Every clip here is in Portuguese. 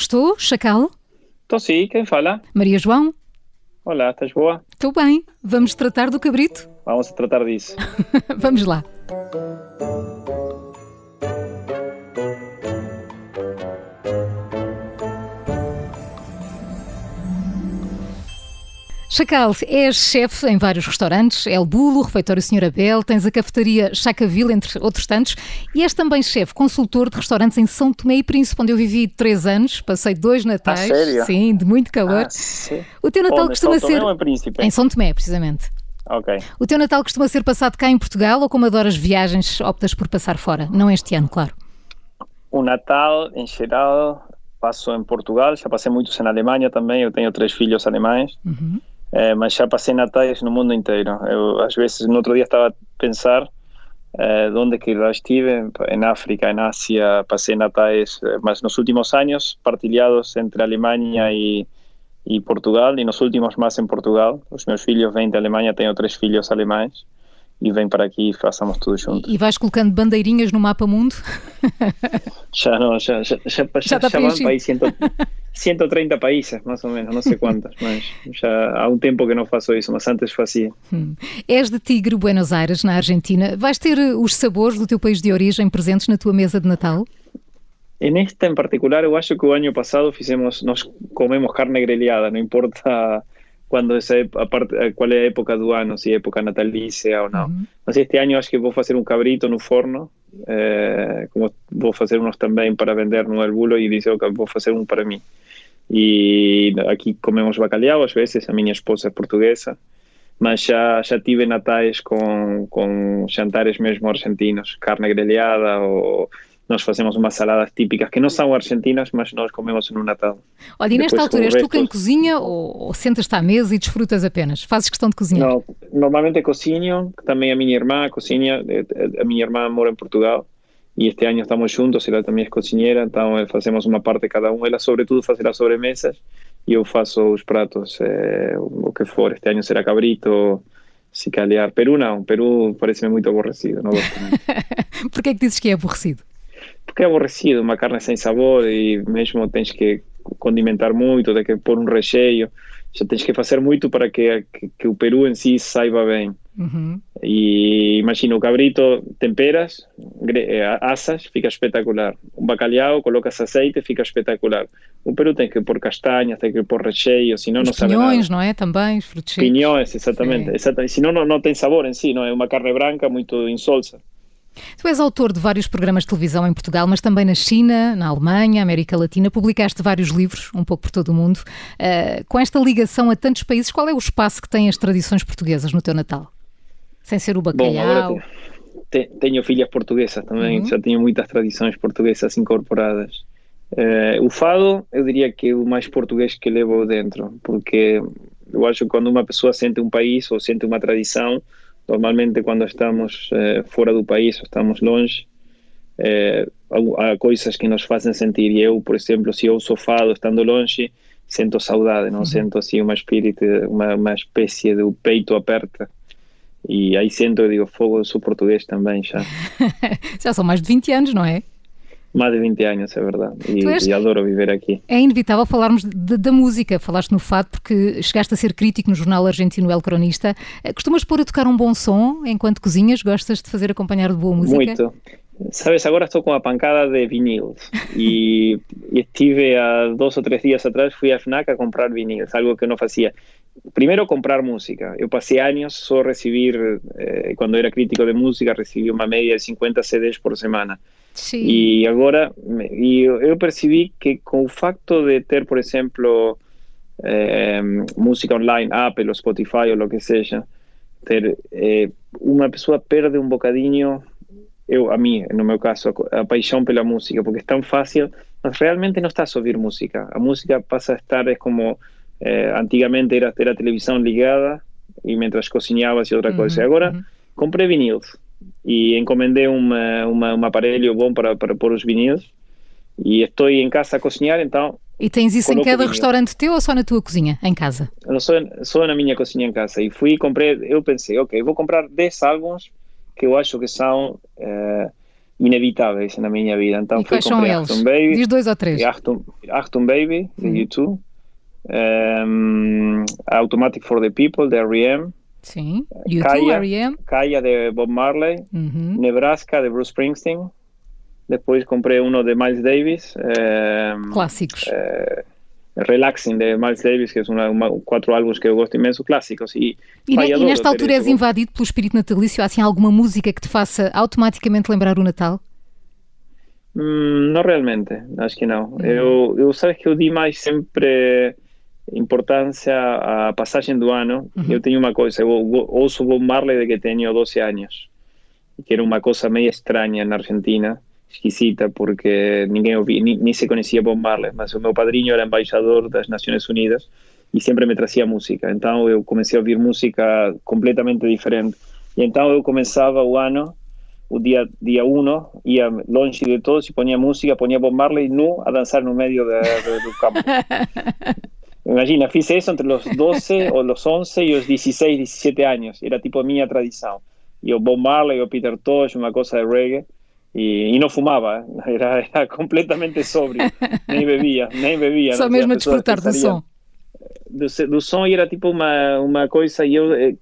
Estou, Chacal? Estou sim, quem fala? Maria João? Olá, estás boa? Estou bem. Vamos tratar do cabrito? Vamos tratar disso. Vamos lá. Chacal, és chefe em vários restaurantes, El Bulo, Refeitório Senhor Abel, tens a cafetaria Chacaville, entre outros tantos, e és também chefe, consultor de restaurantes em São Tomé e Príncipe, onde eu vivi três anos, passei dois natais, ah, sério? sim, de muito calor. Ah, o teu Natal Onde? costuma São Tomé ser ou em Príncipe? em São Tomé, precisamente. Ok. O teu Natal costuma ser passado cá em Portugal ou como adoras viagens, optas por passar fora? Não este ano, claro. O Natal, em geral, passo em Portugal, já passei muitos na Alemanha também, eu tenho três filhos alemães, Uhum. Eh, mas já passei natais no mundo inteiro. Eu, às vezes, no outro dia estava a pensar eh, onde que já estive, em África, em Ásia, passei natais, eh, mas nos últimos anos, partilhados entre Alemanha e, e Portugal, e nos últimos mais em Portugal. Os meus filhos vêm de Alemanha, tenho três filhos alemães, e vêm para aqui e façamos tudo juntos. E vais colocando bandeirinhas no mapa mundo? Já não, já, já, já, já, Já já van preenchido. para aí ciento- 130 países, más ou menos, não sei quantos, mas já há um tempo que não faço isso, mas antes fazia. Hum. És de Tigre, Buenos Aires, na Argentina. Vais ter eh, os sabores do teu país de origem presentes na tua mesa de Natal? En esta en particular, eu acho que o ano passado fizemos, nós comemos carne grelhada, não importa quando essa, a parte, qual é a época do ano, se é época natalícia ou não. Uhum. Mas este ano acho que vou fazer um cabrito no forno, eh, como vou fazer uns também para vender no Herbulo e disse, que vou fazer um para mim. E aqui comemos bacalhau às vezes, a minha esposa é portuguesa, mas já, já tive natais com, com jantares mesmo argentinos, carne grelhada ou nós fazemos umas saladas típicas que não são argentinas, mas nós comemos no Natal. Olha, e nesta Depois altura és tu quem restos. cozinha ou, ou sentas-te à mesa e desfrutas apenas? Fazes questão de cozinhar? Não, normalmente cozinho, também a minha irmã cozinha, eh, a minha irmã mora em Portugal e este ano estamos juntos, ela também é cozinheira, então eh, fazemos uma parte cada um, ela sobretudo faz as sobremesas e eu faço os pratos, eh, o que for, este ano será cabrito, se calhar, Peru não, Peru parece-me muito aborrecido, não gosto. Porquê é que dizes que é aborrecido? Porque é aborrecido, uma carne sem sabor e mesmo tens que condimentar muito, tens que pôr um recheio, já tens que fazer muito para que, que, que o peru em si saiba bem. Uhum. E imagina o cabrito, temperas, eh, assas, fica espetacular. Um bacalhau, colocas azeite, fica espetacular. O peru tem que pôr castanhas, tem que pôr recheio, senão não Os sabe pinhões, nada. não é? Também, os frutos. Pinhões, exatamente. Sim. exatamente. Senão não, não tem sabor em si, não é uma carne branca muito insolsa. Tu és autor de vários programas de televisão em Portugal, mas também na China, na Alemanha, América Latina. Publicaste vários livros, um pouco por todo o mundo. Uh, com esta ligação a tantos países, qual é o espaço que têm as tradições portuguesas no teu Natal? Sem ser o Bom, bacalhau. te- tenho filhas portuguesas também, Uhum. já tenho muitas tradições portuguesas incorporadas. Eh, o fado, eu diria que é o mais português que levo dentro, porque eu acho que quando uma pessoa sente um país ou sente uma tradição, normalmente quando estamos eh, fora do país ou estamos longe, eh, há há coisas que nos fazem sentir. E eu, por exemplo, se eu sou fado estando longe, sinto saudade, não sinto assim uma espírito, uma, uma espécie de peito aperta. E aí sinto, eu digo, fogo, eu sou português também já. Já são mais de 20 anos, não é? Mais de 20 anos, é verdade. E, és- e adoro viver aqui. É inevitável falarmos de- da música. Falaste no fado porque chegaste a ser crítico no jornal argentino El Cronista. Eh, Costumas pôr a tocar um bom som enquanto cozinhas? Gostas de fazer acompanhar de boa música? Muito. Sabes, agora estou com a pancada de vinilos e, e estive há dois ou três dias atrás, fui à FNAC a comprar vinilos, algo que não fazia. Primeiro, comprar música. Eu passei anos só recibir, eh, quando era crítico de música, recebi uma média de 50 CDs por semana. Sim. E agora e eu, percebi que com o facto de ter, por exemplo, eh, música online, Apple ou Spotify ou o que seja, ter eh, uma pessoa perde um bocadinho, eu a mim, no meu caso, a, a paixão pela música, porque é tão fácil, mas realmente não estás a ouvir música. A música passa a estar é como eh, antigamente era ter a televisão ligada e mientras cozinhavas e outra coisa. E agora uhum. comprei vinilos e encomendei uma, uma, um aparelho bom para, para pôr os vinilos e estou em casa a cozinhar, então E tens isso em cada restaurante teu ou só na tua cozinha, em casa? eu sou, sou na minha cozinha em casa e fui e comprei, eu pensei, ok, vou comprar 10 álbuns que eu acho que são eh, inevitáveis na minha vida. Então e quais são eles? Baby, Diz dois ou três. Achtung, Achtung Baby, de uhum. YouTube. Um, Automatic for the People, de R.E.M. Sim, YouTube. Kaya, de Bob Marley. Uhum. Nebraska, de Bruce Springsteen. Depois comprei um de Miles Davis. Um, Clássicos. Uh, Relaxing de Miles Davis, que é uma, uma, quatro álbuns que eu gosto imenso, clásicos. E, e, e nesta altura és invadido pelo espírito natalício? Há assim alguma música que te faça automaticamente lembrar o Natal? Hum, não realmente, acho que não. Hum. Eu, eu sabes que eu di mais sempre importância à passagem do ano. Uhum. Eu tenho uma coisa, eu ouço Bob Marley de que tenho 12 anos, que era uma coisa meio estranha na Argentina esquisita porque ninguém ouvia, se conhecia Bob Marley, mas o meu padrinho era embaixador das Nações Unidas e sempre me trazia música. Então eu comecei a ouvir música completamente diferente. E então eu começava o ano, o dia dia 1, ia longe de todos e ponia música, ponia Bob Marley nu a dançar no meio de, de, do campo. Imagina, fiz isso entre os 12 ou os 11 e os 16, 17 anos. Era tipo a minha tradição. E o Bob Marley, o Peter Tosh, uma coisa de reggae. Y, y, no fumaba, era, era completamente sobrio, nem bebia, nem bebia. Só mesmo a desfrutar do som. Do, do som e era tipo uma, uma coisa, e eu eh,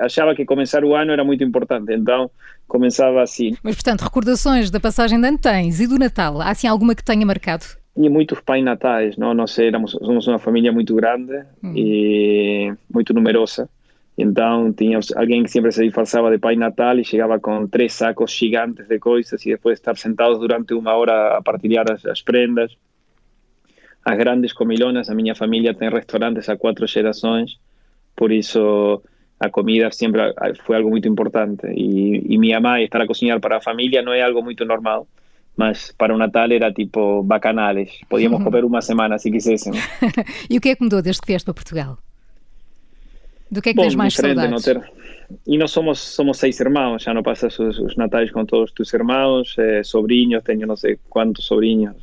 achava que começar o ano era muito importante, então começava assim. Mas, portanto, recordações da passagem de ano tens e do Natal, há assim alguma que tenha marcado? Tinha muitos pais natais, não, sei, éramos, somos uma família muito grande hum. e muito numerosa. Então tinha alguém que sempre se disfarçava de Pai Natal e chegava com três sacos gigantes de coisas e depois estar sentados durante uma hora a partilhar as, as prendas. As grandes comilonas, a minha família tem restaurantes há quatro gerações, por isso a comida sempre foi algo muito importante. E, e minha mãe estar a cozinhar para a família não é algo muito normal, mas para o Natal era tipo bacanales. Podíamos comer uma semana se quisessemos. e o que é que mudou desde que vieste para Portugal? Do que é que Bom, tens mais saudades? Ter... E nós somos, somos seis irmãos, já não passas os, os natais com todos os teus irmãos, eh, sobrinhos, tenho não sei quantos sobrinhos,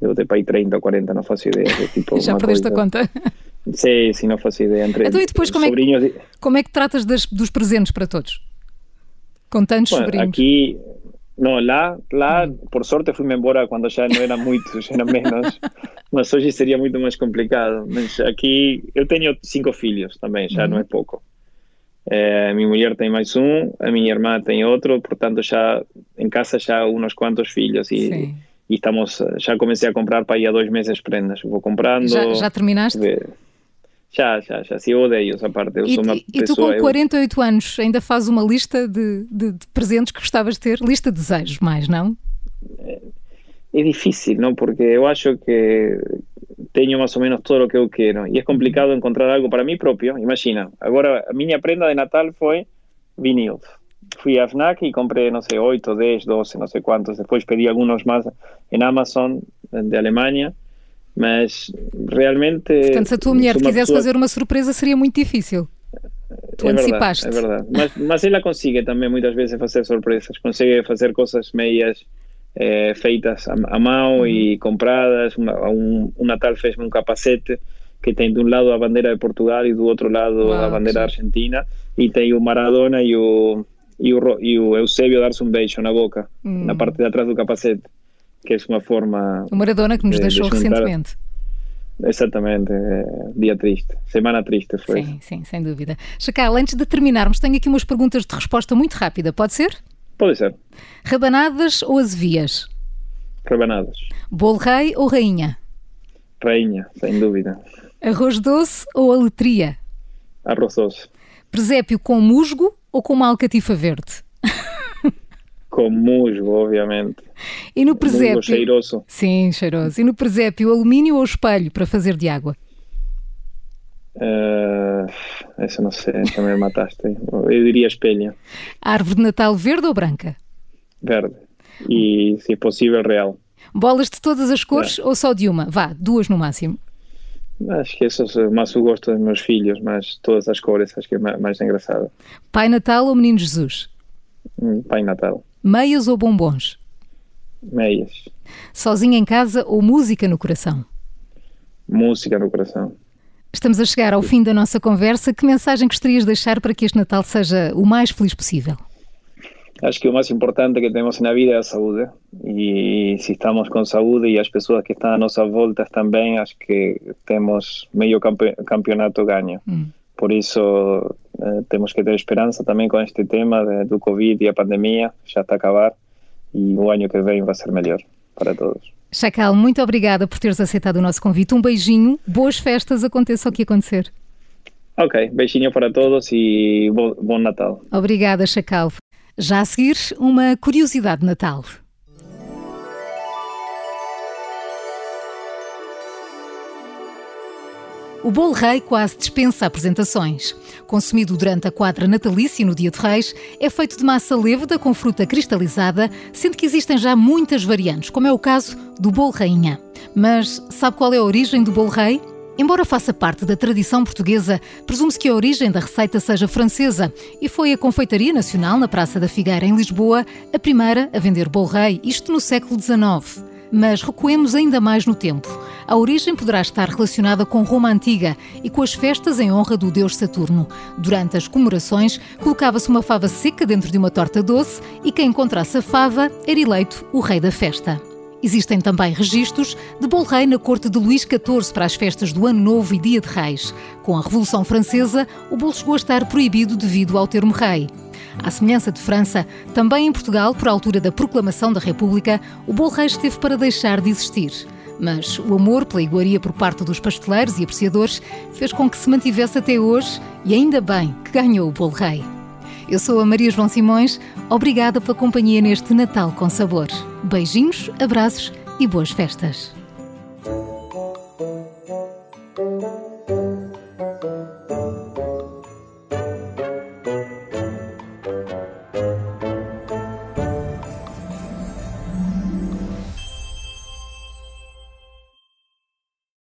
eu tenho pai 30 ou 40, não faço ideia. Tipo, já perdeste coisa... a conta? Sim, sim, não faço ideia. Entre então e depois como, sobrinhos... é que, como é que tratas das, dos presentes para todos? Com tantos bueno, sobrinhos? Aqui, não, lá, lá hum. por sorte fui-me embora quando já não era muitos, era menos. mas hoje seria muito mais complicado. Mas aqui eu tenho cinco filhos também, já uhum. não é pouco. É, a minha mulher tem mais um, a minha irmã tem outro, portanto já em casa já uns quantos filhos e, e estamos já comecei a comprar para ir a dois meses prendas. Vou comprando. Já, já terminaste? Já, já, já. Se eu odeio essa parte. Eu e, sou uma e pessoa, tu com 48 eu... anos ainda fazes uma lista de, de, de presentes que gostavas de ter? Lista de desejos mais, não? É, é difícil, ¿no? Porque eu acho que tenho mais ou menos todo o que eu quero e é complicado encontrar algo para mim próprio. Imagina, agora a minha prenda de Natal foi vinil. Fui a FNAC e comprei, não sei, 8, 10, 12, não sei quantos. Depois pedi alguns mais em Amazon de Alemanha, mas realmente. Portanto, se a tua mulher quisesse pessoa... fazer uma surpresa, seria muito difícil. Tu é antecipaste. Verdade, é verdade. Mas, mas ela consegue também muitas vezes fazer surpresas, consegue fazer coisas meias eh, feitas a, a mão uhum. e compradas. Uma, um, um Natal fez um capacete que tem de um lado a bandeira de Portugal e do outro lado Uau, a bandeira sim. argentina e tem o Maradona e o, e o, e o Eusébio dar-se um beijo na boca, uhum. na parte de atrás do capacete, que é uma forma... O Maradona que nos de, deixou de recentemente. Exatamente, é, dia triste, semana triste foi. Sim, sim, sem dúvida. Chacal, antes de terminarmos, tenho aqui umas perguntas de resposta muito rápida, pode ser? Pode ser. Rabanadas ou azevias? Rabanadas. Bolo rei ou rainha? Rainha, sem dúvida. Arroz doce ou aletria? Arroz doce. Presépio com musgo ou com uma alcatifa verde? Com musgo, obviamente. E no presépio? Musgo cheiroso. Sim, cheiroso. E no presépio, alumínio ou espelho para fazer de água? Uh, essa não sei, também mataste. Eu diria espelho. Árvore de Natal verde ou branca? Verde. E, se possível, real. Bolas de todas as cores é. ou só de uma? Vá, duas no máximo. Acho que isso é mais o gosto dos meus filhos, mas todas as cores acho que é mais engraçado. Pai Natal ou Menino Jesus? Hum, Pai Natal. Meias ou bombons? Meias. Sozinho em casa ou música no coração? Música no coração. Estamos a chegar ao fim da nossa conversa. Que mensagem gostarias de deixar para que este Natal seja o mais feliz possível? Acho que o mais importante que temos na vida é a saúde. E se estamos com saúde e as pessoas que estão à nossa volta estão bem, acho que temos meio campeonato ganho. Hum. Por isso, temos que ter esperança também com este tema de, do Covid e a pandemia. Já está a acabar e o ano que vem vai ser melhor para todos. Chacal, muito obrigada por teres aceitado o nosso convite. Um beijinho, boas festas, aconteça o que acontecer. Ok, beijinho para todos e bom, bom Natal. Obrigada, Chacal. Já a seguir, uma curiosidade de Natal. O bolo rei quase dispensa apresentações. Consumido durante a quadra natalícia no dia de reis, é feito de massa lêveda com fruta cristalizada, sendo que existem já muitas variantes, como é o caso do bolo rainha. Mas sabe qual é a origem do bolo rei? Embora faça parte da tradição portuguesa, presume-se que a origem da receita seja francesa e foi a Confeitaria Nacional na Praça da Figueira, em Lisboa, a primeira a vender bolo rei, isto no século XIX. Mas recuemos ainda mais no tempo. A origem poderá estar relacionada com Roma Antiga e com as festas em honra do deus Saturno. Durante as comemorações, colocava-se uma fava seca dentro de uma torta doce e quem encontrasse a fava era eleito o rei da festa. Existem também registros de bolo rei na corte de Luís XIV para as festas do Ano Novo e Dia de Reis. Com a Revolução Francesa, o bolo chegou a estar proibido devido ao termo rei. À semelhança de França, também em Portugal, por altura da proclamação da República, o bolo rei esteve para deixar de existir. Mas o amor pela iguaria por parte dos pasteleiros e apreciadores fez com que se mantivesse até hoje e ainda bem que ganhou o bolo rei. Eu sou a Maria João Simões, obrigada pela companhia neste Natal com Sabor. Beijinhos, abraços e boas festas.